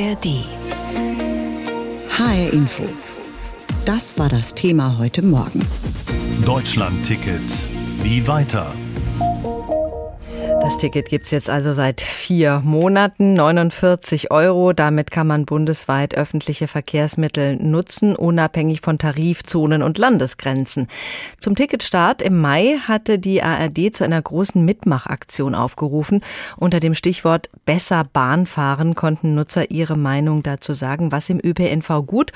ARD. HR Info. Das war das Thema heute Morgen. Deutschland-Ticket. Wie weiter? Das Ticket gibt's jetzt also seit vier Monaten, 49 Euro. Damit kann man bundesweit öffentliche Verkehrsmittel nutzen, unabhängig von Tarifzonen und Landesgrenzen. Zum Ticketstart im Mai hatte die ARD zu einer großen Mitmachaktion aufgerufen. Unter dem Stichwort Besser Bahn fahren konnten Nutzer ihre Meinung dazu sagen, was im ÖPNV gut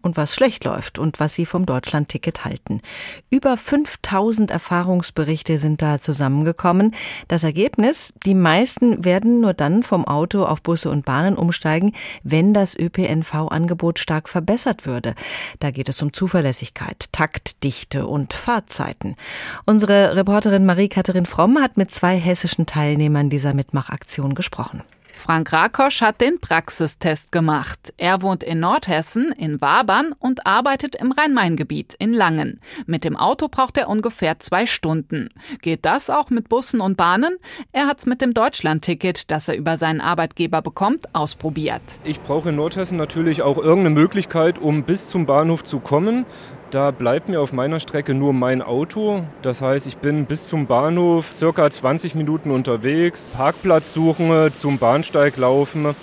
und was schlecht läuft und was sie vom Deutschland-Ticket halten. Über 5000 Erfahrungsberichte sind da zusammengekommen. Das Ergebnis Ergebnis, die meisten werden nur dann vom Auto auf Busse und Bahnen umsteigen, wenn das ÖPNV-Angebot stark verbessert würde. Da geht es um Zuverlässigkeit, Taktdichte und Fahrzeiten. Unsere Reporterin Marie-Katharin Fromm hat mit zwei hessischen Teilnehmern dieser Mitmachaktion gesprochen. Frank Rakosch hat den Praxistest gemacht. Er wohnt in Nordhessen, in Wabern und arbeitet im Rhein-Main-Gebiet in Langen. Mit dem Auto braucht er ungefähr zwei Stunden. Geht das auch mit Bussen und Bahnen? Er hat's mit dem Deutschland-Ticket, das er über seinen Arbeitgeber bekommt, ausprobiert. Ich brauche in Nordhessen natürlich auch irgendeine Möglichkeit, um bis zum Bahnhof zu kommen. Da bleibt mir auf meiner Strecke nur mein Auto. Das heißt, ich bin bis zum Bahnhof circa 20 Minuten unterwegs, Parkplatz suchen, zum Bahnsteig laufen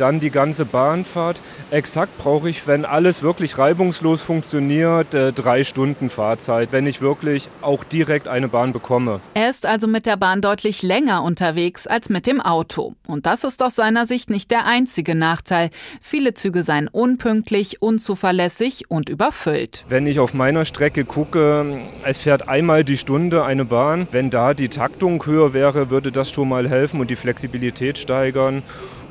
dann die ganze Bahnfahrt. Exakt brauche ich, wenn alles wirklich reibungslos funktioniert, äh, drei Stunden Fahrzeit, wenn ich wirklich auch direkt eine Bahn bekomme. Er ist also mit der Bahn deutlich länger unterwegs als mit dem Auto. Und das ist aus seiner Sicht nicht der einzige Nachteil. Viele Züge seien unpünktlich, unzuverlässig und überfüllt. Wenn ich auf meiner Strecke gucke, es fährt einmal die Stunde eine Bahn. Wenn da die Taktung höher wäre, würde das schon mal helfen und die Flexibilität steigern.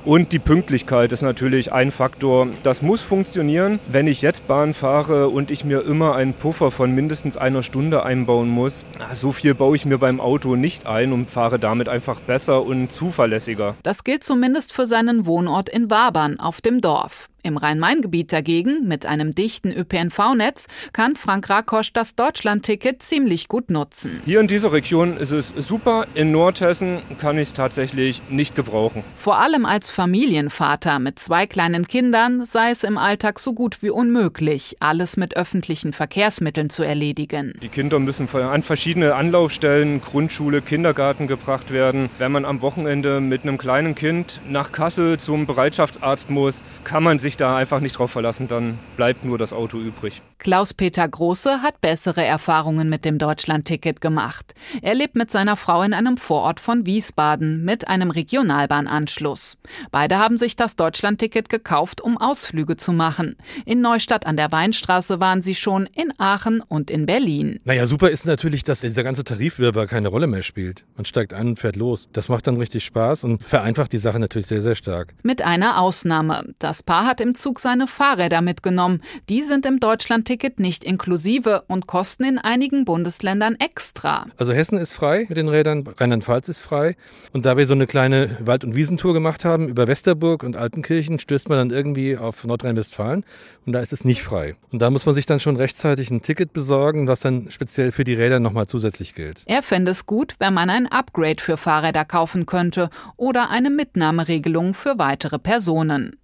Und die Pünktlichkeit ist natürlich ein Faktor. Das muss funktionieren. Wenn ich jetzt Bahn fahre und ich mir immer einen Puffer von mindestens einer Stunde einbauen muss, so viel baue ich mir beim Auto nicht ein und fahre damit einfach besser und zuverlässiger. Das gilt zumindest für seinen Wohnort in Wabern auf dem Dorf. Im Rhein-Main-Gebiet dagegen, mit einem dichten ÖPNV-Netz, kann Frank Rakosch das Deutschland-Ticket ziemlich gut nutzen. Hier in dieser Region ist es super. In Nordhessen kann ich es tatsächlich nicht gebrauchen. Vor allem als Familienvater mit zwei kleinen Kindern sei es im Alltag so gut wie unmöglich, alles mit öffentlichen Verkehrsmitteln zu erledigen. Die Kinder müssen an verschiedene Anlaufstellen, Grundschule, Kindergarten gebracht werden. Wenn man am Wochenende mit einem kleinen Kind nach Kassel zum Bereitschaftsarzt muss, kann man sich da einfach nicht drauf verlassen, dann bleibt nur das Auto übrig. Klaus-Peter Große hat bessere Erfahrungen mit dem Deutschland-Ticket gemacht. Er lebt mit seiner Frau in einem Vorort von Wiesbaden mit einem Regionalbahnanschluss. Beide haben sich das Deutschland-Ticket gekauft, um Ausflüge zu machen. In Neustadt an der Weinstraße waren sie schon, in Aachen und in Berlin. Naja, super ist natürlich, dass dieser ganze Tarifwirrwarr keine Rolle mehr spielt. Man steigt ein und fährt los. Das macht dann richtig Spaß und vereinfacht die Sache natürlich sehr, sehr stark. Mit einer Ausnahme. Das Paar hat im Zug seine Fahrräder mitgenommen. Die sind im Deutschlandticket nicht inklusive und kosten in einigen Bundesländern extra. Also Hessen ist frei mit den Rädern, Rheinland-Pfalz ist frei. Und da wir so eine kleine Wald- und Wiesentour gemacht haben über Westerburg und Altenkirchen, stößt man dann irgendwie auf Nordrhein-Westfalen und da ist es nicht frei. Und da muss man sich dann schon rechtzeitig ein Ticket besorgen, was dann speziell für die Räder nochmal zusätzlich gilt. Er fände es gut, wenn man ein Upgrade für Fahrräder kaufen könnte oder eine Mitnahmeregelung für weitere Personen.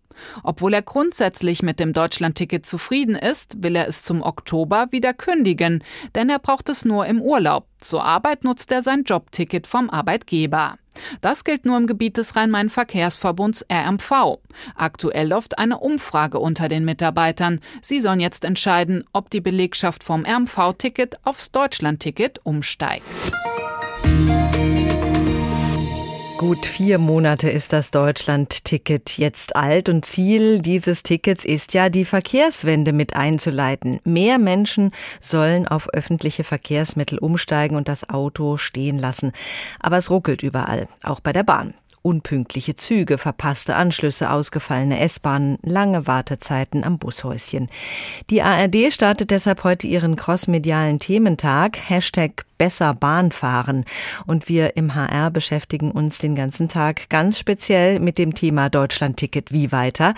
Obwohl er grundsätzlich mit dem Deutschlandticket zufrieden ist, will er es zum Oktober wieder kündigen, denn er braucht es nur im Urlaub. Zur Arbeit nutzt er sein Jobticket vom Arbeitgeber. Das gilt nur im Gebiet des Rhein-Main-Verkehrsverbunds RMV. Aktuell läuft eine Umfrage unter den Mitarbeitern. Sie sollen jetzt entscheiden, ob die Belegschaft vom RMV-Ticket aufs Deutschland-Ticket umsteigt. Gut vier Monate ist das Deutschland-Ticket jetzt alt und Ziel dieses Tickets ist ja, die Verkehrswende mit einzuleiten. Mehr Menschen sollen auf öffentliche Verkehrsmittel umsteigen und das Auto stehen lassen. Aber es ruckelt überall, auch bei der Bahn. Unpünktliche Züge, verpasste Anschlüsse, ausgefallene S-Bahnen, lange Wartezeiten am Bushäuschen. Die ARD startet deshalb heute ihren crossmedialen Thementag, Hashtag besser Bahn fahren. Und wir im HR beschäftigen uns den ganzen Tag ganz speziell mit dem Thema Deutschlandticket wie weiter.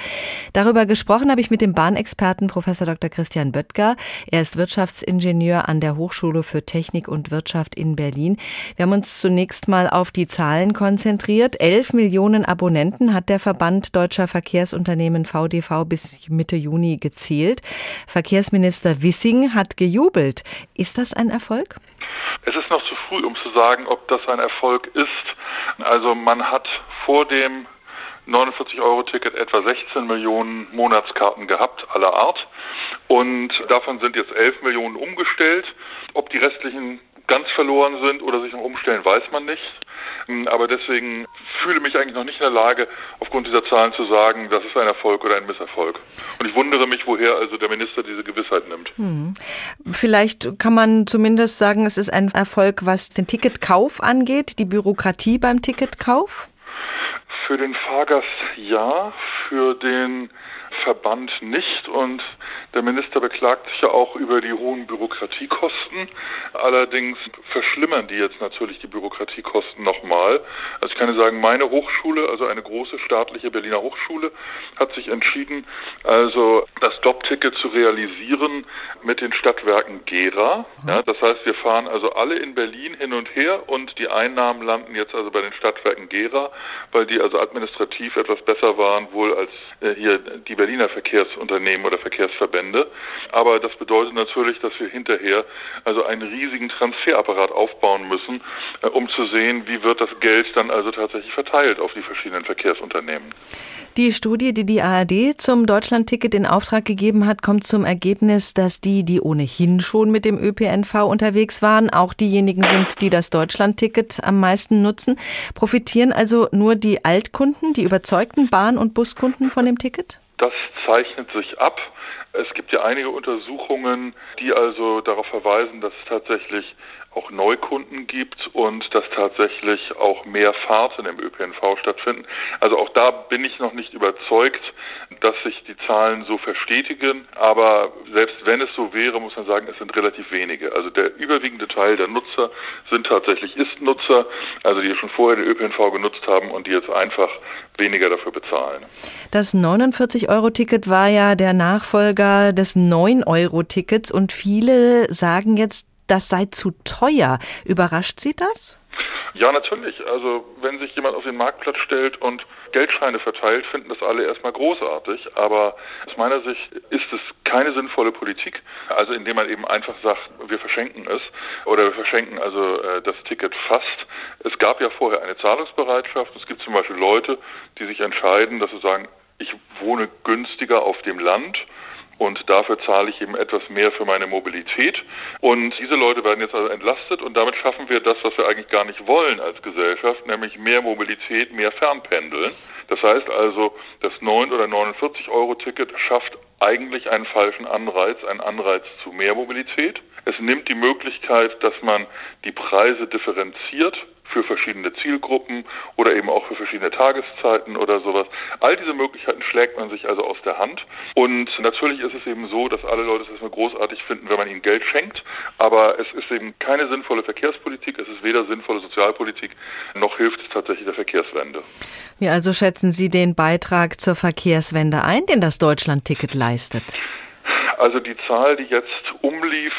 Darüber gesprochen habe ich mit dem Bahnexperten Professor Dr. Christian Böttger. Er ist Wirtschaftsingenieur an der Hochschule für Technik und Wirtschaft in Berlin. Wir haben uns zunächst mal auf die Zahlen konzentriert. 11 Millionen Abonnenten hat der Verband Deutscher Verkehrsunternehmen VDV bis Mitte Juni gezählt. Verkehrsminister Wissing hat gejubelt. Ist das ein Erfolg? Es ist noch zu früh, um zu sagen, ob das ein Erfolg ist. Also man hat vor dem 49-Euro-Ticket etwa 16 Millionen Monatskarten gehabt, aller Art. Und davon sind jetzt 11 Millionen umgestellt. Ob die restlichen ganz verloren sind oder sich noch umstellen, weiß man nicht. Hm, aber deswegen fühle mich eigentlich noch nicht in der Lage, aufgrund dieser Zahlen zu sagen, das ist ein Erfolg oder ein Misserfolg. Und ich wundere mich, woher also der Minister diese Gewissheit nimmt. Hm. Vielleicht kann man zumindest sagen, es ist ein Erfolg, was den Ticketkauf angeht, die Bürokratie beim Ticketkauf? Für den Fahrgast ja, für den Verband nicht und der Minister beklagt sich ja auch über die hohen Bürokratiekosten. Allerdings verschlimmern die jetzt natürlich die Bürokratiekosten nochmal. Ich kann sagen, meine Hochschule, also eine große staatliche Berliner Hochschule, hat sich entschieden, also das Doppticket zu realisieren mit den Stadtwerken Gera. Ja, das heißt, wir fahren also alle in Berlin hin und her und die Einnahmen landen jetzt also bei den Stadtwerken Gera, weil die also administrativ etwas besser waren wohl als äh, hier die Berliner Verkehrsunternehmen oder Verkehrsverbände. Aber das bedeutet natürlich, dass wir hinterher also einen riesigen Transferapparat aufbauen müssen, äh, um zu sehen, wie wird das Geld dann also tatsächlich verteilt auf die verschiedenen Verkehrsunternehmen. Die Studie, die die ARD zum Deutschlandticket in Auftrag gegeben hat, kommt zum Ergebnis, dass die, die ohnehin schon mit dem ÖPNV unterwegs waren, auch diejenigen sind, die das Deutschlandticket am meisten nutzen. Profitieren also nur die Altkunden, die überzeugten Bahn- und Buskunden von dem Ticket? Das zeichnet sich ab. Es gibt ja einige Untersuchungen, die also darauf verweisen, dass es tatsächlich auch Neukunden gibt und dass tatsächlich auch mehr Fahrten im ÖPNV stattfinden. Also auch da bin ich noch nicht überzeugt, dass sich die Zahlen so verstetigen. Aber selbst wenn es so wäre, muss man sagen, es sind relativ wenige. Also der überwiegende Teil der Nutzer sind tatsächlich Ist-Nutzer, also die schon vorher den ÖPNV genutzt haben und die jetzt einfach weniger dafür bezahlen. Das 49-Euro-Ticket war ja der Nachfolger des 9-Euro-Tickets und viele sagen jetzt, das sei zu teuer. Überrascht Sie das? Ja, natürlich. Also wenn sich jemand auf den Marktplatz stellt und Geldscheine verteilt, finden das alle erstmal großartig. Aber aus meiner Sicht ist es keine sinnvolle Politik. Also indem man eben einfach sagt, wir verschenken es oder wir verschenken also äh, das Ticket fast. Es gab ja vorher eine Zahlungsbereitschaft. Es gibt zum Beispiel Leute, die sich entscheiden, dass sie sagen, ich wohne günstiger auf dem Land und dafür zahle ich eben etwas mehr für meine Mobilität. Und diese Leute werden jetzt also entlastet und damit schaffen wir das, was wir eigentlich gar nicht wollen als Gesellschaft, nämlich mehr Mobilität, mehr Fernpendeln. Das heißt also, das 9 oder 49 Euro Ticket schafft eigentlich einen falschen Anreiz, einen Anreiz zu mehr Mobilität. Es nimmt die Möglichkeit, dass man die Preise differenziert für verschiedene Zielgruppen oder eben auch für verschiedene Tageszeiten oder sowas. All diese Möglichkeiten schlägt man sich also aus der Hand. Und natürlich ist es eben so, dass alle Leute es erstmal großartig finden, wenn man ihnen Geld schenkt. Aber es ist eben keine sinnvolle Verkehrspolitik, es ist weder sinnvolle Sozialpolitik, noch hilft es tatsächlich der Verkehrswende. Wie also schätzen Sie den Beitrag zur Verkehrswende ein, den das Deutschlandticket leistet? Also die Zahl, die jetzt umlief,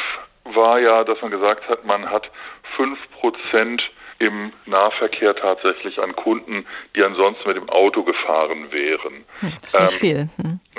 war ja, dass man gesagt hat, man hat fünf Prozent im Nahverkehr tatsächlich an Kunden, die ansonsten mit dem Auto gefahren wären. Hm, das ist nicht ähm, viel.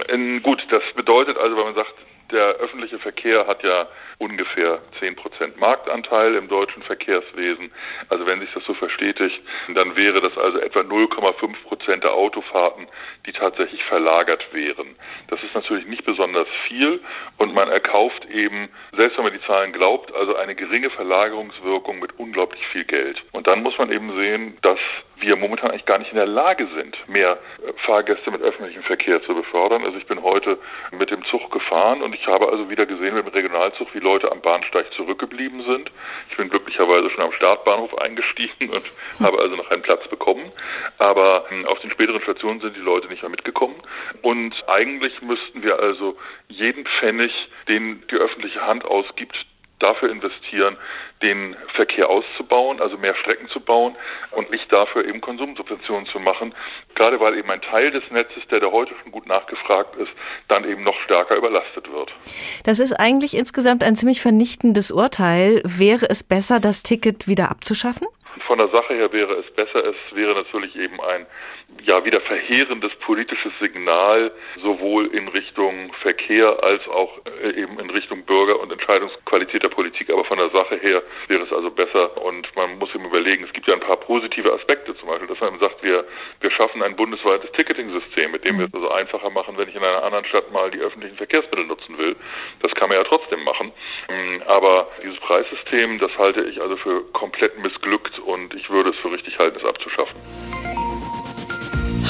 Hm. Gut, das bedeutet also, wenn man sagt, der öffentliche Verkehr hat ja ungefähr 10 Prozent Marktanteil im deutschen Verkehrswesen. Also wenn sich das so verstetigt, dann wäre das also etwa 0,5 Prozent der Autofahrten, die tatsächlich verlagert wären. Das ist natürlich nicht besonders viel und man erkauft eben, selbst wenn man die Zahlen glaubt, also eine geringe Verlagerungswirkung mit unglaublich viel Geld. Und dann muss man eben sehen, dass wir momentan eigentlich gar nicht in der Lage sind, mehr äh, Fahrgäste mit öffentlichem Verkehr zu befördern. Also ich bin heute mit dem Zug gefahren und ich habe also wieder gesehen mit dem Regionalzug, wie Leute am Bahnsteig zurückgeblieben sind. Ich bin glücklicherweise schon am Startbahnhof eingestiegen und habe also noch einen Platz bekommen. Aber hm, auf den späteren Stationen sind die Leute nicht mehr mitgekommen. Und eigentlich müssten wir also jeden Pfennig, den die öffentliche Hand ausgibt, dafür investieren, den Verkehr auszubauen, also mehr Strecken zu bauen und nicht dafür eben Konsumsubventionen zu machen, gerade weil eben ein Teil des Netzes, der da heute schon gut nachgefragt ist, dann eben noch stärker überlastet wird. Das ist eigentlich insgesamt ein ziemlich vernichtendes Urteil. Wäre es besser, das Ticket wieder abzuschaffen? von der Sache her wäre es besser. Es wäre natürlich eben ein ja wieder verheerendes politisches Signal sowohl in Richtung Verkehr als auch äh, eben in Richtung Bürger und Entscheidungsqualität der Politik. Aber von der Sache her wäre es also besser und man muss eben überlegen, es gibt ja ein paar positive Aspekte, zum Beispiel, dass man sagt, wir, wir schaffen ein bundesweites Ticketing-System, mit dem wir es also einfacher machen, wenn ich in einer anderen Stadt mal die öffentlichen Verkehrsmittel nutzen will. Das kann man ja trotzdem machen. Ähm, aber dieses Preissystem, das halte ich also für komplett missglückt und ich würde es für richtig halten, es abzuschaffen.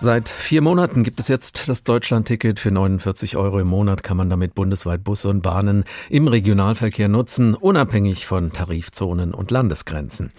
Seit vier Monaten gibt es jetzt das Deutschlandticket. Für 49 Euro im Monat kann man damit bundesweit Busse und Bahnen im Regionalverkehr nutzen, unabhängig von Tarifzonen und Landesgrenzen.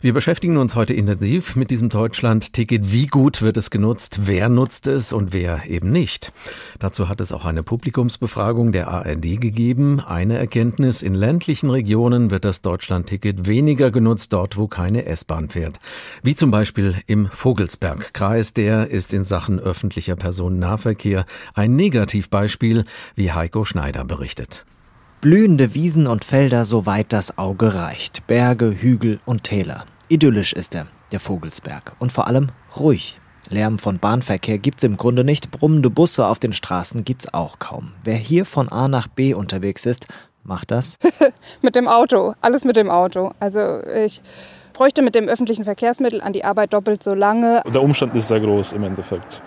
Wir beschäftigen uns heute intensiv mit diesem Deutschlandticket. Wie gut wird es genutzt? Wer nutzt es und wer eben nicht? Dazu hat es auch eine Publikumsbefragung der ARD gegeben. Eine Erkenntnis, in ländlichen Regionen wird das Deutschlandticket weniger genutzt, dort wo keine S-Bahn fährt. Wie zum Beispiel im Vogelsbergkreis, der ist ist in Sachen öffentlicher Personennahverkehr ein Negativbeispiel, wie Heiko Schneider berichtet. Blühende Wiesen und Felder, soweit das Auge reicht. Berge, Hügel und Täler. Idyllisch ist er, der Vogelsberg. Und vor allem ruhig. Lärm von Bahnverkehr gibt's im Grunde nicht, brummende Busse auf den Straßen gibt's auch kaum. Wer hier von A nach B unterwegs ist, macht das? mit dem Auto, alles mit dem Auto. Also ich bräuchte mit dem öffentlichen Verkehrsmittel an die Arbeit doppelt so lange. Der Umstand ist sehr groß im Endeffekt.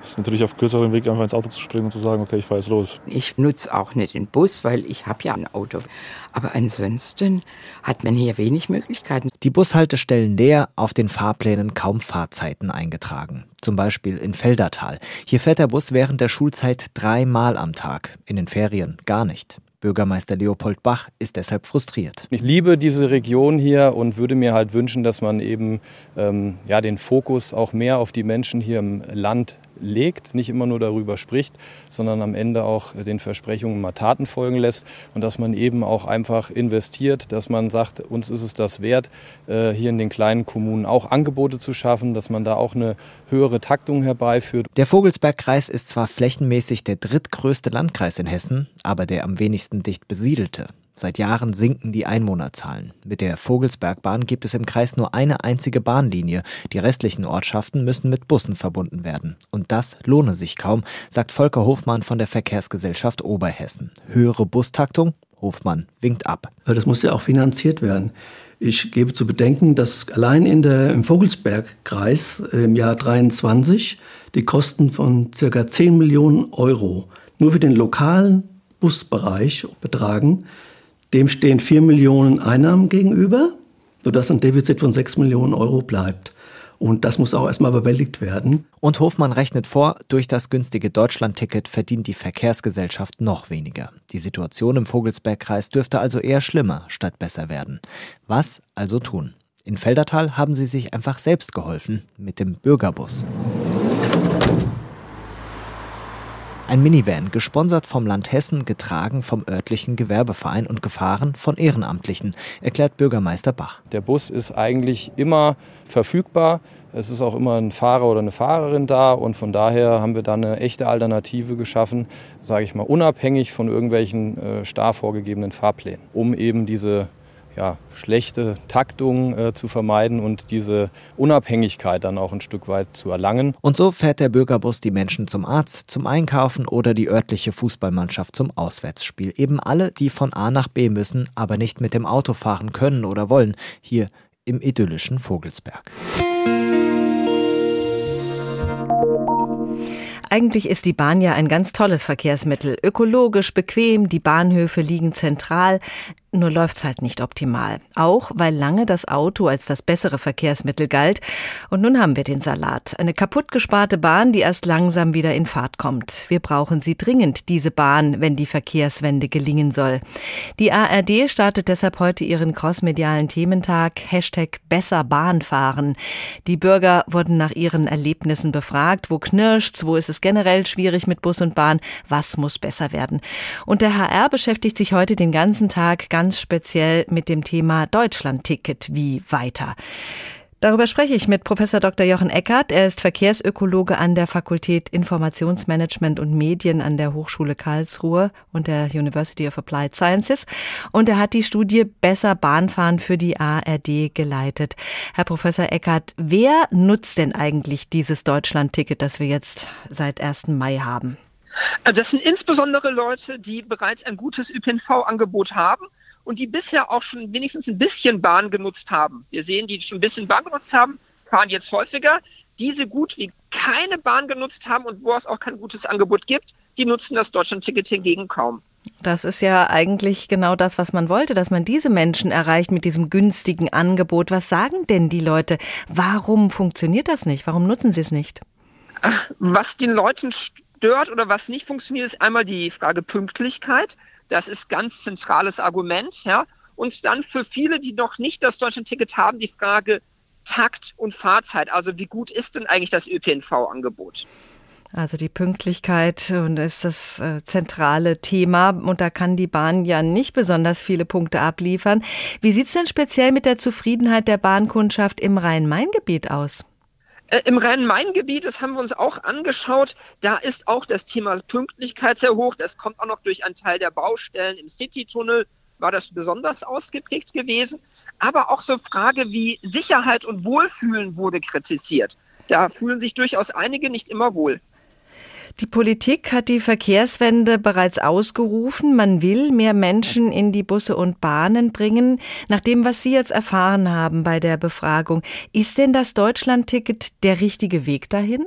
Es ist natürlich auf kürzeren Weg einfach ins Auto zu springen und zu sagen, okay, ich fahre jetzt los. Ich nutze auch nicht den Bus, weil ich habe ja ein Auto. Aber ansonsten hat man hier wenig Möglichkeiten. Die Bushaltestellen leer, auf den Fahrplänen kaum Fahrzeiten eingetragen. Zum Beispiel in Feldertal. Hier fährt der Bus während der Schulzeit dreimal am Tag, in den Ferien gar nicht. Bürgermeister Leopold Bach ist deshalb frustriert. Ich liebe diese Region hier und würde mir halt wünschen, dass man eben ähm, ja, den Fokus auch mehr auf die Menschen hier im Land legt, nicht immer nur darüber spricht, sondern am Ende auch den Versprechungen mal Taten folgen lässt und dass man eben auch einfach investiert, dass man sagt, uns ist es das wert, äh, hier in den kleinen Kommunen auch Angebote zu schaffen, dass man da auch eine höhere Taktung herbeiführt. Der Vogelsbergkreis ist zwar flächenmäßig der drittgrößte Landkreis in Hessen, aber der am wenigsten dicht besiedelte. Seit Jahren sinken die Einwohnerzahlen. Mit der Vogelsbergbahn gibt es im Kreis nur eine einzige Bahnlinie. Die restlichen Ortschaften müssen mit Bussen verbunden werden. Und das lohne sich kaum, sagt Volker Hofmann von der Verkehrsgesellschaft Oberhessen. Höhere Bustaktung? Hofmann winkt ab. Das muss ja auch finanziert werden. Ich gebe zu bedenken, dass allein in der, im Vogelsbergkreis im Jahr 23 die Kosten von circa 10 Millionen Euro nur für den lokalen Busbereich betragen. Dem stehen 4 Millionen Einnahmen gegenüber, sodass ein Defizit von 6 Millionen Euro bleibt. Und das muss auch erstmal bewältigt werden. Und Hofmann rechnet vor, durch das günstige Deutschlandticket verdient die Verkehrsgesellschaft noch weniger. Die Situation im Vogelsbergkreis dürfte also eher schlimmer statt besser werden. Was also tun? In Feldertal haben sie sich einfach selbst geholfen mit dem Bürgerbus. Ein Minivan, gesponsert vom Land Hessen, getragen vom örtlichen Gewerbeverein und gefahren von Ehrenamtlichen, erklärt Bürgermeister Bach. Der Bus ist eigentlich immer verfügbar. Es ist auch immer ein Fahrer oder eine Fahrerin da und von daher haben wir da eine echte Alternative geschaffen, sage ich mal, unabhängig von irgendwelchen äh, starr vorgegebenen Fahrplänen, um eben diese ja, schlechte Taktung äh, zu vermeiden und diese Unabhängigkeit dann auch ein Stück weit zu erlangen. Und so fährt der Bürgerbus die Menschen zum Arzt, zum Einkaufen oder die örtliche Fußballmannschaft zum Auswärtsspiel. Eben alle, die von A nach B müssen, aber nicht mit dem Auto fahren können oder wollen, hier im idyllischen Vogelsberg. Eigentlich ist die Bahn ja ein ganz tolles Verkehrsmittel. Ökologisch, bequem, die Bahnhöfe liegen zentral. Nur läuft's halt nicht optimal. Auch weil lange das Auto als das bessere Verkehrsmittel galt. Und nun haben wir den Salat. Eine kaputt gesparte Bahn, die erst langsam wieder in Fahrt kommt. Wir brauchen sie dringend, diese Bahn, wenn die Verkehrswende gelingen soll. Die ARD startet deshalb heute ihren crossmedialen Thementag Hashtag besser Bahn fahren. Die Bürger wurden nach ihren Erlebnissen befragt. Wo knirscht's? Wo ist es generell schwierig mit Bus und Bahn? Was muss besser werden? Und der HR beschäftigt sich heute den ganzen Tag ganz speziell mit dem Thema Deutschlandticket wie weiter. Darüber spreche ich mit Professor Dr. Jochen Eckert. Er ist Verkehrsökologe an der Fakultät Informationsmanagement und Medien an der Hochschule Karlsruhe und der University of Applied Sciences. Und er hat die Studie Besser Bahnfahren für die ARD geleitet. Herr Professor Eckert, wer nutzt denn eigentlich dieses Deutschland-Ticket, das wir jetzt seit 1. Mai haben? Das sind insbesondere Leute, die bereits ein gutes ÖPNV-Angebot haben und die bisher auch schon wenigstens ein bisschen Bahn genutzt haben. Wir sehen, die schon ein bisschen Bahn genutzt haben, fahren jetzt häufiger. Diese gut wie keine Bahn genutzt haben und wo es auch kein gutes Angebot gibt, die nutzen das Deutschlandticket hingegen kaum. Das ist ja eigentlich genau das, was man wollte, dass man diese Menschen erreicht mit diesem günstigen Angebot. Was sagen denn die Leute? Warum funktioniert das nicht? Warum nutzen sie es nicht? Was den Leuten stört oder was nicht funktioniert, ist einmal die Frage Pünktlichkeit. Das ist ganz zentrales Argument. Ja. Und dann für viele, die noch nicht das Deutschland-Ticket haben, die Frage Takt und Fahrzeit. Also wie gut ist denn eigentlich das ÖPNV-Angebot? Also die Pünktlichkeit und ist das äh, zentrale Thema und da kann die Bahn ja nicht besonders viele Punkte abliefern. Wie sieht es denn speziell mit der Zufriedenheit der Bahnkundschaft im Rhein-Main-Gebiet aus? Äh, Im Rhein-Main-Gebiet, das haben wir uns auch angeschaut, da ist auch das Thema Pünktlichkeit sehr hoch. Das kommt auch noch durch einen Teil der Baustellen im City-Tunnel, war das besonders ausgeprägt gewesen. Aber auch so Frage wie Sicherheit und Wohlfühlen wurde kritisiert. Da fühlen sich durchaus einige nicht immer wohl. Die Politik hat die Verkehrswende bereits ausgerufen. Man will mehr Menschen in die Busse und Bahnen bringen. Nach dem, was Sie jetzt erfahren haben bei der Befragung, ist denn das Deutschlandticket der richtige Weg dahin?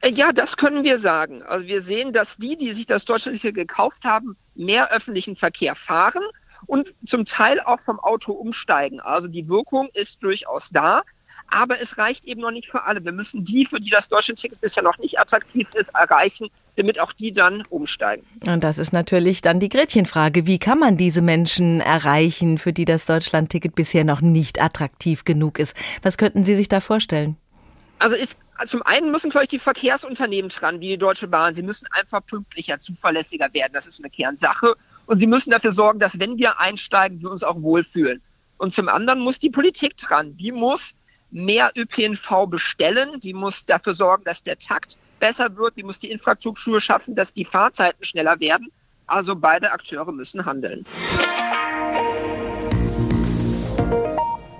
Äh, ja, das können wir sagen. Also wir sehen, dass die, die sich das Deutschlandticket gekauft haben, mehr öffentlichen Verkehr fahren und zum Teil auch vom Auto umsteigen. Also die Wirkung ist durchaus da. Aber es reicht eben noch nicht für alle. Wir müssen die, für die das Deutschlandticket bisher noch nicht attraktiv ist, erreichen, damit auch die dann umsteigen. Und das ist natürlich dann die Gretchenfrage. Wie kann man diese Menschen erreichen, für die das Deutschlandticket bisher noch nicht attraktiv genug ist? Was könnten Sie sich da vorstellen? Also ist zum einen müssen, ich, die Verkehrsunternehmen dran, wie die Deutsche Bahn. Sie müssen einfach pünktlicher, zuverlässiger werden. Das ist eine Kernsache. Und sie müssen dafür sorgen, dass wenn wir einsteigen, wir uns auch wohlfühlen. Und zum anderen muss die Politik dran. Die muss mehr ÖPNV bestellen. Die muss dafür sorgen, dass der Takt besser wird. Die muss die Infrastruktur schaffen, dass die Fahrzeiten schneller werden. Also beide Akteure müssen handeln.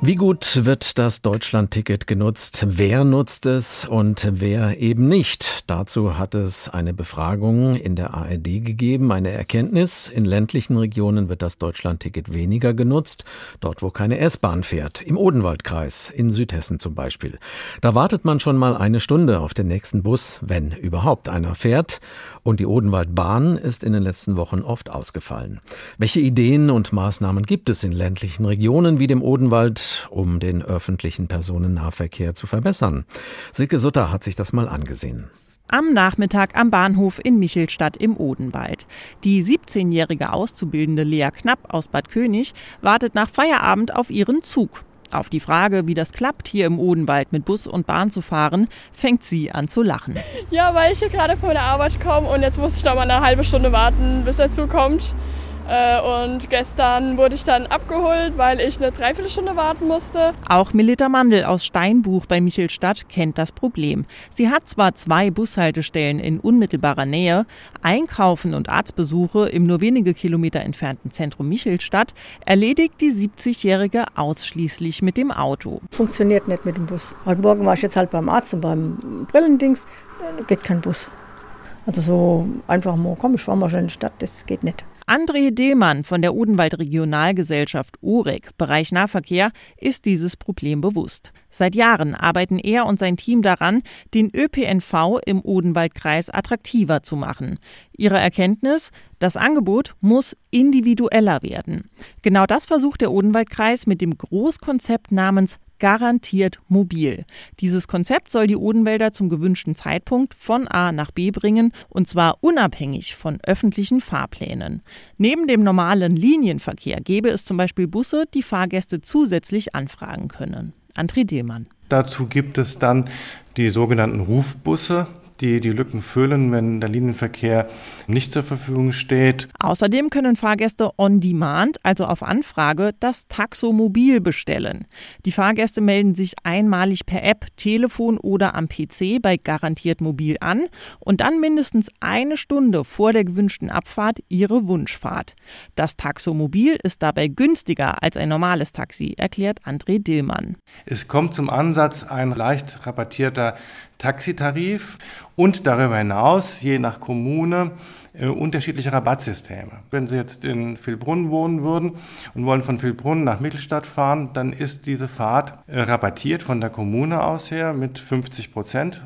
Wie gut wird das Deutschland-Ticket genutzt? Wer nutzt es und wer eben nicht? Dazu hat es eine Befragung in der ARD gegeben, eine Erkenntnis. In ländlichen Regionen wird das Deutschland-Ticket weniger genutzt, dort wo keine S-Bahn fährt, im Odenwaldkreis, in Südhessen zum Beispiel. Da wartet man schon mal eine Stunde auf den nächsten Bus, wenn überhaupt einer fährt. Und die Odenwaldbahn ist in den letzten Wochen oft ausgefallen. Welche Ideen und Maßnahmen gibt es in ländlichen Regionen wie dem Odenwald um den öffentlichen Personennahverkehr zu verbessern. Silke Sutter hat sich das mal angesehen. Am Nachmittag am Bahnhof in Michelstadt im Odenwald. Die 17-jährige Auszubildende Lea Knapp aus Bad König wartet nach Feierabend auf ihren Zug. Auf die Frage, wie das klappt, hier im Odenwald mit Bus und Bahn zu fahren, fängt sie an zu lachen. Ja, weil ich hier gerade von der Arbeit komme und jetzt muss ich noch mal eine halbe Stunde warten, bis der Zug kommt. Äh, und gestern wurde ich dann abgeholt, weil ich eine Dreiviertelstunde warten musste. Auch Melita Mandel aus Steinbuch bei Michelstadt kennt das Problem. Sie hat zwar zwei Bushaltestellen in unmittelbarer Nähe, Einkaufen und Arztbesuche im nur wenige Kilometer entfernten Zentrum Michelstadt, erledigt die 70-Jährige ausschließlich mit dem Auto. Funktioniert nicht mit dem Bus. Heute Morgen war ich jetzt halt beim Arzt und beim Brillendings, geht kein Bus. Also so einfach mal, komm, ich fahr mal schnell in die Stadt, das geht nicht. André Dillmann von der Odenwald Regionalgesellschaft UREG, Bereich Nahverkehr, ist dieses Problem bewusst. Seit Jahren arbeiten er und sein Team daran, den ÖPNV im Odenwaldkreis attraktiver zu machen. Ihre Erkenntnis? Das Angebot muss individueller werden. Genau das versucht der Odenwaldkreis mit dem Großkonzept namens garantiert mobil. Dieses Konzept soll die Odenwälder zum gewünschten Zeitpunkt von A nach B bringen und zwar unabhängig von öffentlichen Fahrplänen. Neben dem normalen Linienverkehr gäbe es zum Beispiel Busse, die Fahrgäste zusätzlich anfragen können. André Dehlmann. Dazu gibt es dann die sogenannten Rufbusse. Die die Lücken füllen, wenn der Linienverkehr nicht zur Verfügung steht. Außerdem können Fahrgäste on demand, also auf Anfrage, das Taxomobil bestellen. Die Fahrgäste melden sich einmalig per App, Telefon oder am PC bei Garantiert Mobil an und dann mindestens eine Stunde vor der gewünschten Abfahrt ihre Wunschfahrt. Das Taxomobil ist dabei günstiger als ein normales Taxi, erklärt André Dillmann. Es kommt zum Ansatz ein leicht rabattierter Taxitarif und darüber hinaus, je nach Kommune, äh, unterschiedliche Rabattsysteme. Wenn Sie jetzt in Vilbrunnen wohnen würden und wollen von Vilbrunnen nach Mittelstadt fahren, dann ist diese Fahrt äh, rabattiert von der Kommune aus her mit 50 Prozent.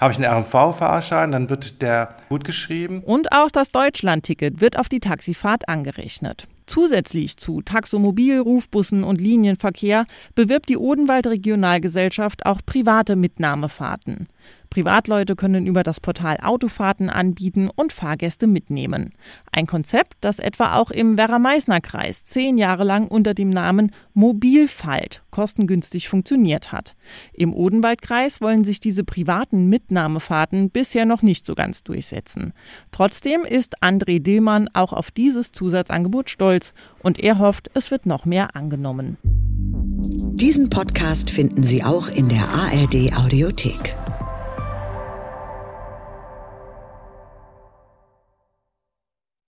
Habe ich einen RMV-Fahrschein, dann wird der gut geschrieben. Und auch das Deutschlandticket wird auf die Taxifahrt angerechnet. Zusätzlich zu Taxomobil, Rufbussen und Linienverkehr bewirbt die Odenwald Regionalgesellschaft auch private Mitnahmefahrten. Privatleute können über das Portal Autofahrten anbieten und Fahrgäste mitnehmen. Ein Konzept, das etwa auch im Werra-Meißner-Kreis zehn Jahre lang unter dem Namen Mobilfalt kostengünstig funktioniert hat. Im Odenwaldkreis wollen sich diese privaten Mitnahmefahrten bisher noch nicht so ganz durchsetzen. Trotzdem ist André Dillmann auch auf dieses Zusatzangebot stolz und er hofft, es wird noch mehr angenommen. Diesen Podcast finden Sie auch in der ARD Audiothek.